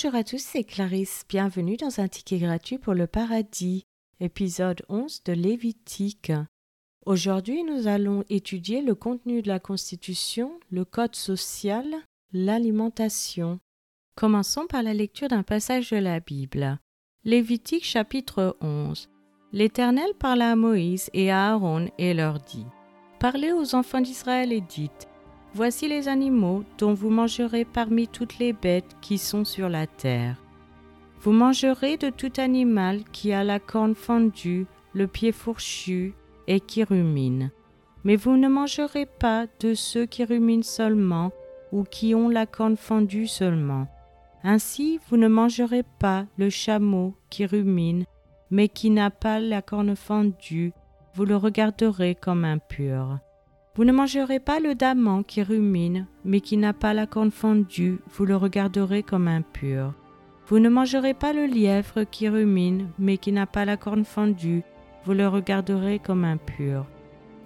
Bonjour à tous, c'est Clarisse. Bienvenue dans un ticket gratuit pour le paradis, épisode 11 de Lévitique. Aujourd'hui, nous allons étudier le contenu de la Constitution, le code social, l'alimentation. Commençons par la lecture d'un passage de la Bible. Lévitique chapitre 11. L'Éternel parla à Moïse et à Aaron et leur dit Parlez aux enfants d'Israël et dites Voici les animaux dont vous mangerez parmi toutes les bêtes qui sont sur la terre. Vous mangerez de tout animal qui a la corne fendue, le pied fourchu et qui rumine. Mais vous ne mangerez pas de ceux qui ruminent seulement ou qui ont la corne fendue seulement. Ainsi, vous ne mangerez pas le chameau qui rumine, mais qui n'a pas la corne fendue, vous le regarderez comme impur. Vous ne mangerez pas le daman qui rumine, mais qui n'a pas la corne fendue, vous le regarderez comme impur. Vous ne mangerez pas le lièvre qui rumine, mais qui n'a pas la corne fendue, vous le regarderez comme impur.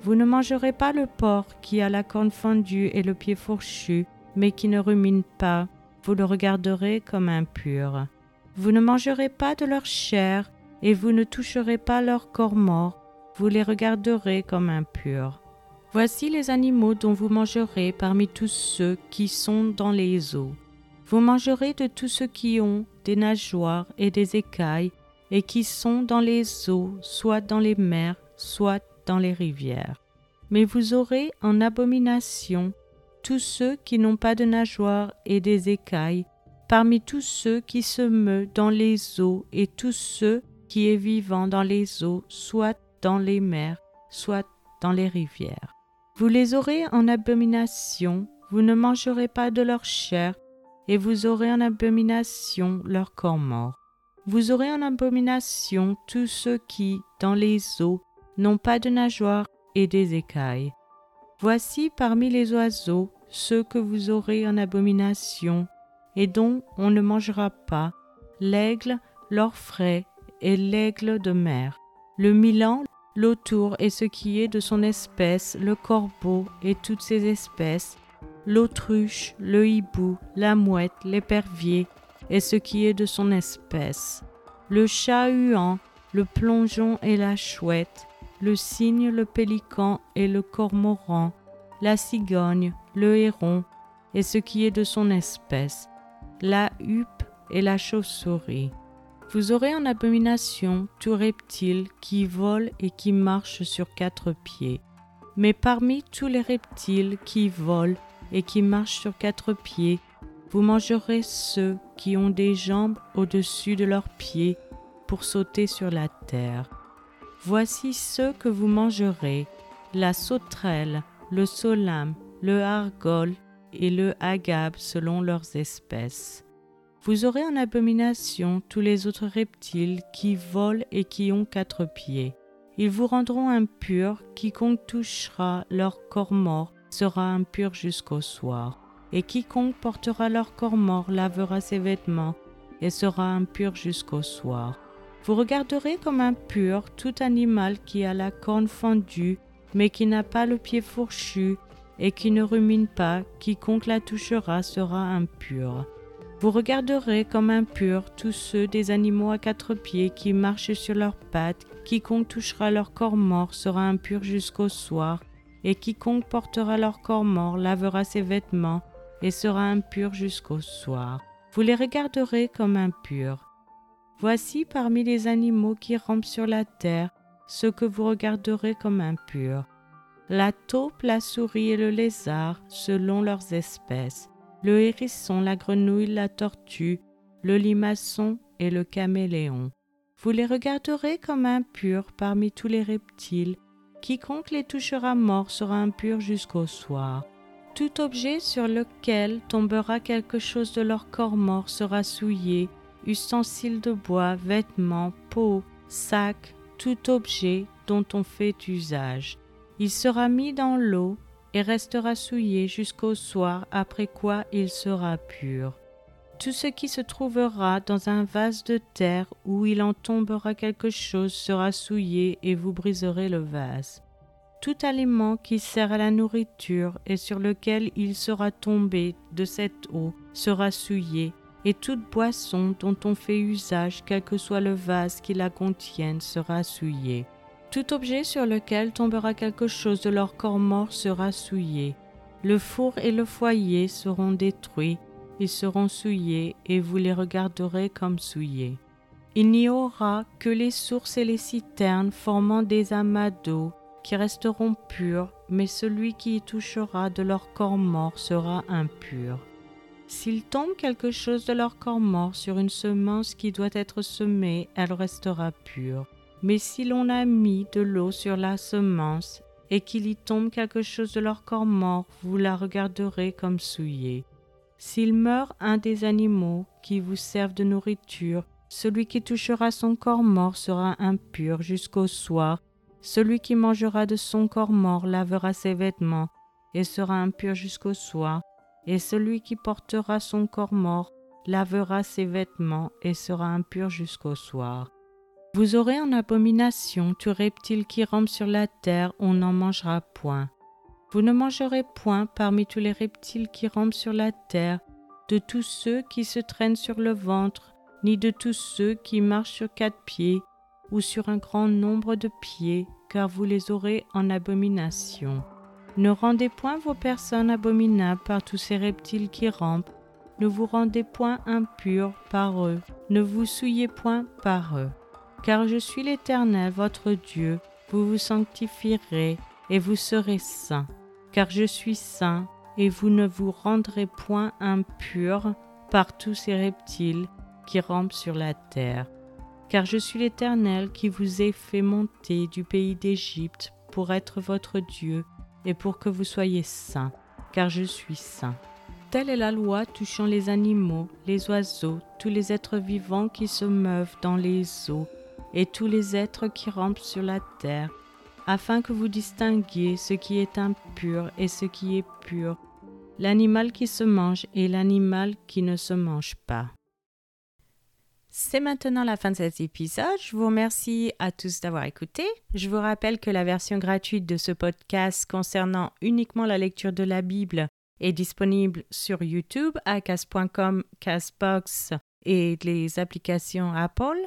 Vous ne mangerez pas le porc qui a la corne fendue et le pied fourchu, mais qui ne rumine pas, vous le regarderez comme impur. Vous ne mangerez pas de leur chair, et vous ne toucherez pas leur corps mort, vous les regarderez comme impurs. Voici les animaux dont vous mangerez parmi tous ceux qui sont dans les eaux. Vous mangerez de tous ceux qui ont des nageoires et des écailles et qui sont dans les eaux, soit dans les mers, soit dans les rivières. Mais vous aurez en abomination tous ceux qui n'ont pas de nageoires et des écailles, parmi tous ceux qui se meuvent dans les eaux et tous ceux qui est vivant dans les eaux, soit dans les mers, soit dans les rivières. Vous les aurez en abomination, vous ne mangerez pas de leur chair, et vous aurez en abomination leur corps mort. Vous aurez en abomination tous ceux qui, dans les eaux, n'ont pas de nageoires et des écailles. Voici parmi les oiseaux ceux que vous aurez en abomination, et dont on ne mangera pas, l'aigle, l'orfraie et l'aigle de mer, le milan, l'autour et ce qui est de son espèce, le corbeau et toutes ses espèces, l'autruche, le hibou, la mouette, l'épervier et ce qui est de son espèce, le chat-huant, le plongeon et la chouette, le cygne, le pélican et le cormoran, la cigogne, le héron et ce qui est de son espèce, la huppe et la chauve-souris. Vous aurez en abomination tout reptile qui vole et qui marche sur quatre pieds. Mais parmi tous les reptiles qui volent et qui marchent sur quatre pieds, vous mangerez ceux qui ont des jambes au-dessus de leurs pieds pour sauter sur la terre. Voici ceux que vous mangerez, la sauterelle, le solame, le hargol et le agave selon leurs espèces. Vous aurez en abomination tous les autres reptiles qui volent et qui ont quatre pieds. Ils vous rendront impurs, quiconque touchera leur corps mort sera impur jusqu'au soir. Et quiconque portera leur corps mort lavera ses vêtements et sera impur jusqu'au soir. Vous regarderez comme impur tout animal qui a la corne fendue, mais qui n'a pas le pied fourchu et qui ne rumine pas, quiconque la touchera sera impur. Vous regarderez comme impurs tous ceux des animaux à quatre pieds qui marchent sur leurs pattes, quiconque touchera leur corps mort sera impur jusqu'au soir, et quiconque portera leur corps mort lavera ses vêtements et sera impur jusqu'au soir. Vous les regarderez comme impurs. Voici parmi les animaux qui rampent sur la terre ceux que vous regarderez comme impurs. La taupe, la souris et le lézard selon leurs espèces le hérisson, la grenouille, la tortue, le limaçon et le caméléon. Vous les regarderez comme impurs parmi tous les reptiles. Quiconque les touchera mort sera impur jusqu'au soir. Tout objet sur lequel tombera quelque chose de leur corps mort sera souillé, ustensiles de bois, vêtements, peau, sac, tout objet dont on fait usage. Il sera mis dans l'eau et restera souillé jusqu'au soir, après quoi il sera pur. Tout ce qui se trouvera dans un vase de terre où il en tombera quelque chose sera souillé et vous briserez le vase. Tout aliment qui sert à la nourriture et sur lequel il sera tombé de cette eau sera souillé, et toute boisson dont on fait usage, quel que soit le vase qui la contienne, sera souillée. Tout objet sur lequel tombera quelque chose de leur corps mort sera souillé. Le four et le foyer seront détruits, ils seront souillés, et vous les regarderez comme souillés. Il n'y aura que les sources et les citernes formant des amas d'eau qui resteront purs, mais celui qui y touchera de leur corps mort sera impur. S'il tombe quelque chose de leur corps mort sur une semence qui doit être semée, elle restera pure. Mais si l'on a mis de l'eau sur la semence et qu'il y tombe quelque chose de leur corps mort, vous la regarderez comme souillée. S'il meurt un des animaux qui vous servent de nourriture, celui qui touchera son corps mort sera impur jusqu'au soir. Celui qui mangera de son corps mort lavera ses vêtements et sera impur jusqu'au soir. Et celui qui portera son corps mort lavera ses vêtements et sera impur jusqu'au soir. Vous aurez en abomination tout reptile qui rampe sur la terre, on n'en mangera point. Vous ne mangerez point parmi tous les reptiles qui rampent sur la terre, de tous ceux qui se traînent sur le ventre, ni de tous ceux qui marchent sur quatre pieds, ou sur un grand nombre de pieds, car vous les aurez en abomination. Ne rendez point vos personnes abominables par tous ces reptiles qui rampent, ne vous rendez point impurs par eux, ne vous souillez point par eux. Car je suis l'Éternel, votre Dieu, vous vous sanctifierez et vous serez saints, car je suis saint, et vous ne vous rendrez point impurs par tous ces reptiles qui rampent sur la terre. Car je suis l'Éternel qui vous ai fait monter du pays d'Égypte pour être votre Dieu et pour que vous soyez saints, car je suis saint. Telle est la loi touchant les animaux, les oiseaux, tous les êtres vivants qui se meuvent dans les eaux, et tous les êtres qui rampent sur la terre, afin que vous distinguiez ce qui est impur et ce qui est pur, l'animal qui se mange et l'animal qui ne se mange pas. C'est maintenant la fin de cet épisode. Je vous remercie à tous d'avoir écouté. Je vous rappelle que la version gratuite de ce podcast concernant uniquement la lecture de la Bible est disponible sur YouTube à cas.com, Casbox et les applications Apple.